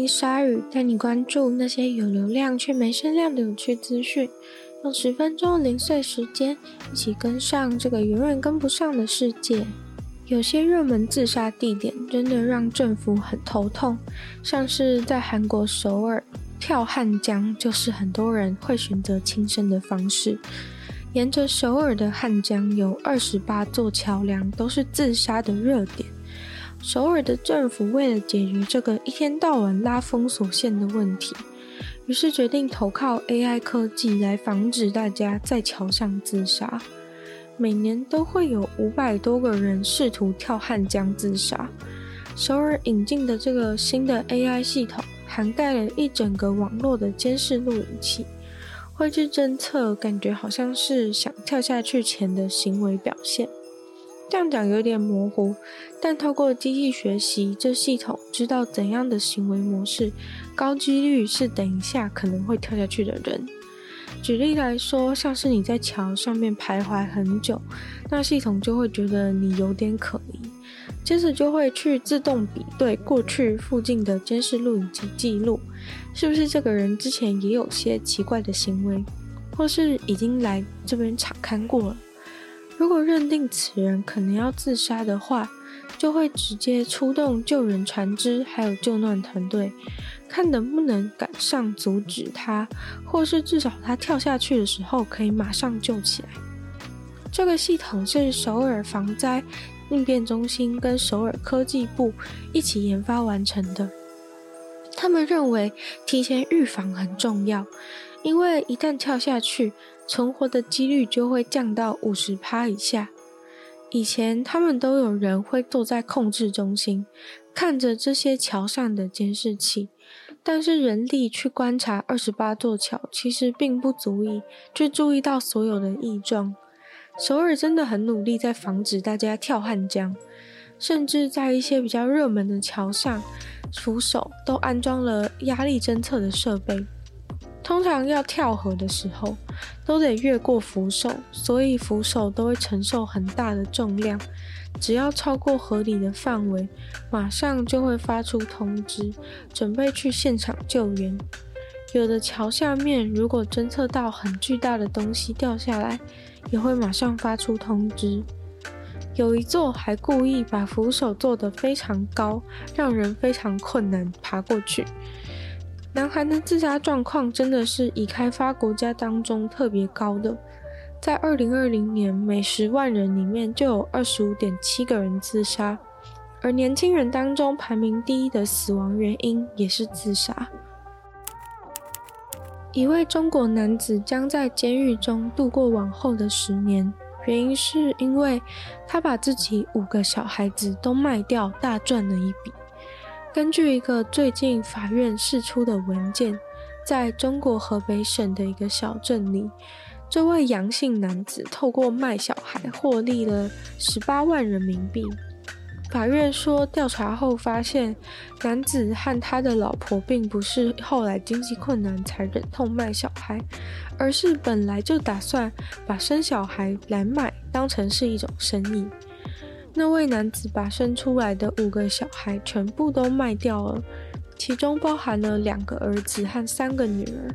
迎鲨语，带你关注那些有流量却没声量的有趣资讯。用十分钟零碎时间，一起跟上这个永远跟不上的世界。有些热门自杀地点真的让政府很头痛，像是在韩国首尔跳汉江，就是很多人会选择轻生的方式。沿着首尔的汉江有二十八座桥梁，都是自杀的热点。首尔的政府为了解决这个一天到晚拉封锁线的问题，于是决定投靠 AI 科技来防止大家在桥上自杀。每年都会有五百多个人试图跳汉江自杀。首尔引进的这个新的 AI 系统，涵盖了一整个网络的监视录影器，会去侦测，感觉好像是想跳下去前的行为表现。这样讲有点模糊，但透过机器学习，这系统知道怎样的行为模式，高几率是等一下可能会跳下去的人。举例来说，像是你在桥上面徘徊很久，那系统就会觉得你有点可疑，接着就会去自动比对过去附近的监视录影机记录，是不是这个人之前也有些奇怪的行为，或是已经来这边查看过了。如果认定此人可能要自杀的话，就会直接出动救援船只，还有救难团队。看能不能赶上阻止他，或是至少他跳下去的时候可以马上救起来。这个系统是首尔防灾应变中心跟首尔科技部一起研发完成的。他们认为提前预防很重要，因为一旦跳下去，存活的几率就会降到五十趴以下。以前他们都有人会坐在控制中心，看着这些桥上的监视器。但是人力去观察二十八座桥，其实并不足以去注意到所有的异状。首尔真的很努力在防止大家跳汉江，甚至在一些比较热门的桥上，扶手都安装了压力侦测的设备。通常要跳河的时候，都得越过扶手，所以扶手都会承受很大的重量。只要超过合理的范围，马上就会发出通知，准备去现场救援。有的桥下面如果侦测到很巨大的东西掉下来，也会马上发出通知。有一座还故意把扶手做得非常高，让人非常困难爬过去。男孩的自杀状况真的是已开发国家当中特别高的。在二零二零年，每十万人里面就有二十五点七个人自杀，而年轻人当中排名第一的死亡原因也是自杀。一位中国男子将在监狱中度过往后的十年，原因是因为他把自己五个小孩子都卖掉，大赚了一笔。根据一个最近法院释出的文件，在中国河北省的一个小镇里。这位杨姓男子透过卖小孩获利了十八万人民币。法院说，调查后发现，男子和他的老婆并不是后来经济困难才忍痛卖小孩，而是本来就打算把生小孩来卖，当成是一种生意。那位男子把生出来的五个小孩全部都卖掉了，其中包含了两个儿子和三个女儿。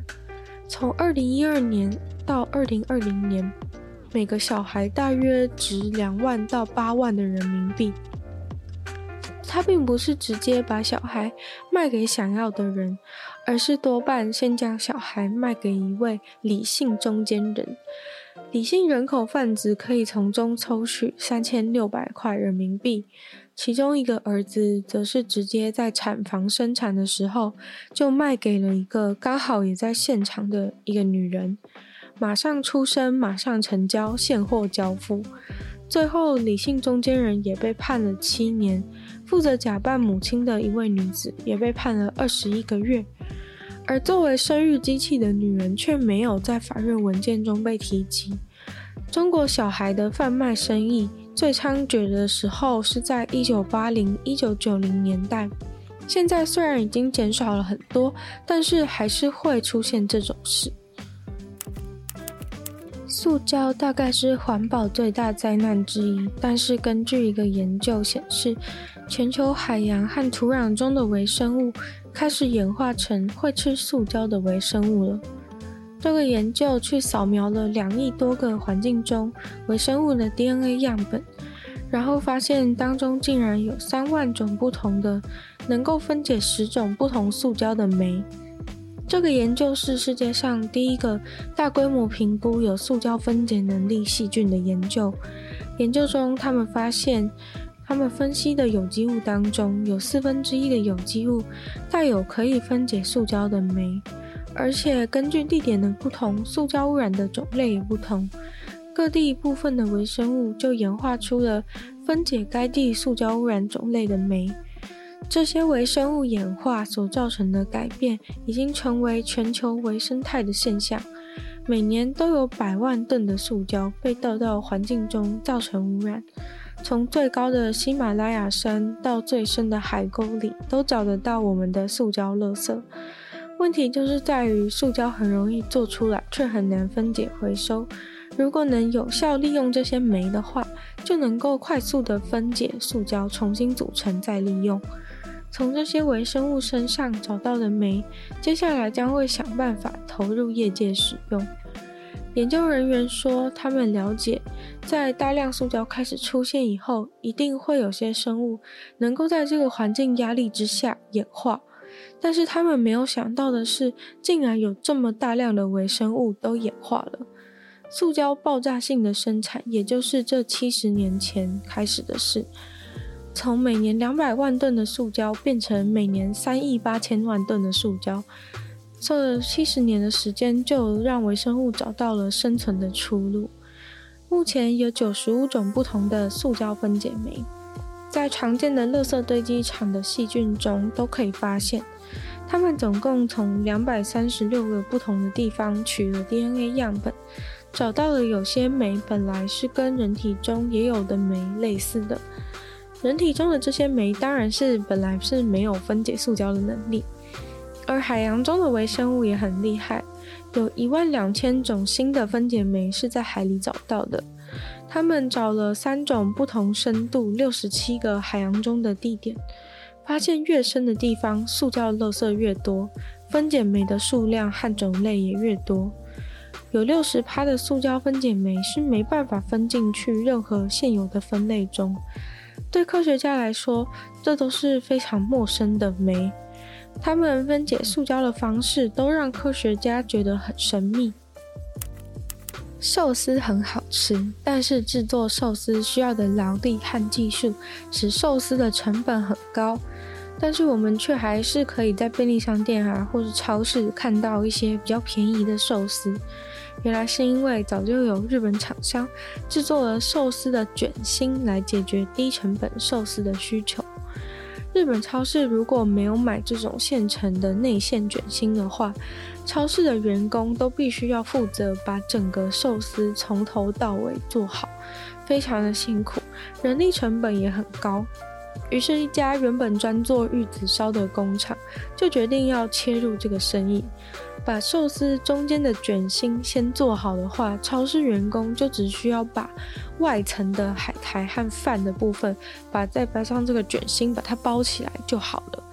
从二零一二年到二零二零年，每个小孩大约值两万到八万的人民币。他并不是直接把小孩卖给想要的人，而是多半先将小孩卖给一位理性中间人。理性人口贩子可以从中抽取三千六百块人民币。其中一个儿子则是直接在产房生产的时候就卖给了一个刚好也在现场的一个女人，马上出生，马上成交，现货交付。最后，李姓中间人也被判了七年，负责假扮母亲的一位女子也被判了二十一个月。而作为生育机器的女人却没有在法院文件中被提及。中国小孩的贩卖生意最猖獗的时候是在一九八零、一九九零年代。现在虽然已经减少了很多，但是还是会出现这种事。塑胶大概是环保最大灾难之一，但是根据一个研究显示，全球海洋和土壤中的微生物开始演化成会吃塑胶的微生物了。这个研究去扫描了两亿多个环境中微生物的 DNA 样本，然后发现当中竟然有三万种不同的能够分解十种不同塑胶的酶。这个研究是世界上第一个大规模评估有塑胶分解能力细菌的研究。研究中，他们发现，他们分析的有机物当中有四分之一的有机物带有可以分解塑胶的酶，而且根据地点的不同，塑胶污染的种类也不同。各地部分的微生物就演化出了分解该地塑胶污染种类的酶。这些微生物演化所造成的改变，已经成为全球微生态的现象。每年都有百万吨的塑胶被倒到环境中，造成污染。从最高的喜马拉雅山到最深的海沟里，都找得到我们的塑胶垃圾。问题就是在于，塑胶很容易做出来，却很难分解回收。如果能有效利用这些酶的话，就能够快速地分解塑胶，重新组成再利用。从这些微生物身上找到的酶，接下来将会想办法投入业界使用。研究人员说，他们了解，在大量塑胶开始出现以后，一定会有些生物能够在这个环境压力之下演化。但是他们没有想到的是，竟然有这么大量的微生物都演化了。塑胶爆炸性的生产，也就是这七十年前开始的事。从每年两百万吨的塑胶变成每年三亿八千万吨的塑胶，这七十年的时间就让微生物找到了生存的出路。目前有九十五种不同的塑胶分解酶，在常见的垃圾堆积场的细菌中都可以发现。它们总共从两百三十六个不同的地方取了 DNA 样本，找到了有些酶本来是跟人体中也有的酶类似的。人体中的这些酶当然是本来是没有分解塑胶的能力，而海洋中的微生物也很厉害，有一万两千种新的分解酶是在海里找到的。他们找了三种不同深度、六十七个海洋中的地点，发现越深的地方塑胶垃圾越多，分解酶的数量和种类也越多。有六十趴的塑胶分解酶是没办法分进去任何现有的分类中。对科学家来说，这都是非常陌生的酶。他们分解塑胶的方式都让科学家觉得很神秘。寿司很好吃，但是制作寿司需要的劳力和技术使寿司的成本很高。但是我们却还是可以在便利商店啊，或是超市看到一些比较便宜的寿司。原来是因为早就有日本厂商制作了寿司的卷心来解决低成本寿司的需求。日本超市如果没有买这种现成的内馅卷心的话，超市的员工都必须要负责把整个寿司从头到尾做好，非常的辛苦，人力成本也很高。于是，一家原本专做玉子烧的工厂就决定要切入这个生意。把寿司中间的卷心先做好的话，超市员工就只需要把外层的海苔和饭的部分，把再摆上这个卷心，把它包起来就好了。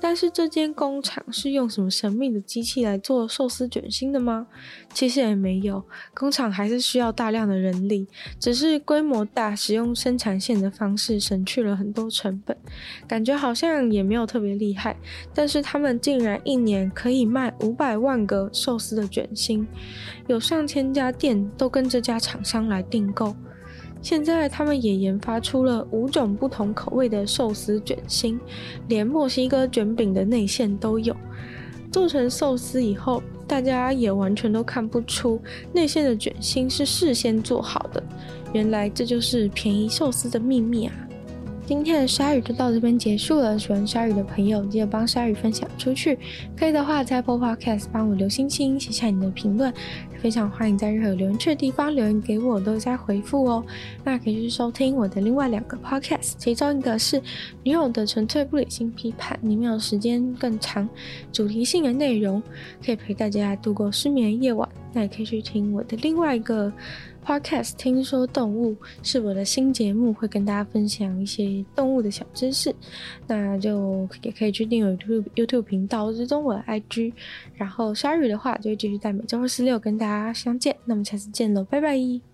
但是这间工厂是用什么神秘的机器来做寿司卷心的吗？其实也没有，工厂还是需要大量的人力，只是规模大，使用生产线的方式省去了很多成本，感觉好像也没有特别厉害。但是他们竟然一年可以卖五百万个寿司的卷心，有上千家店都跟这家厂商来订购。现在他们也研发出了五种不同口味的寿司卷心，连墨西哥卷饼的内馅都有。做成寿司以后，大家也完全都看不出内馅的卷心是事先做好的。原来这就是便宜寿司的秘密啊！今天的鲨鱼就到这边结束了。喜欢鲨鱼的朋友，记得帮鲨鱼分享出去。可以的话，在 Apple Podcast 帮我留星星，写下你的评论。非常欢迎在任何留言区的地方留言给我，都在回复哦。那可以去收听我的另外两个 Podcast，其中一个是《女友的纯粹不理性批判》，里面有时间更长、主题性的内容，可以陪大家度过失眠的夜晚。那也可以去听我的另外一个。Podcast 听说动物是我的新节目，会跟大家分享一些动物的小知识，那就也可以去订阅 YouTube YouTube 频道，追踪我的 IG。然后 Sherry 的话，就会继续在每周二、四、六跟大家相见。那么下次见喽，拜拜。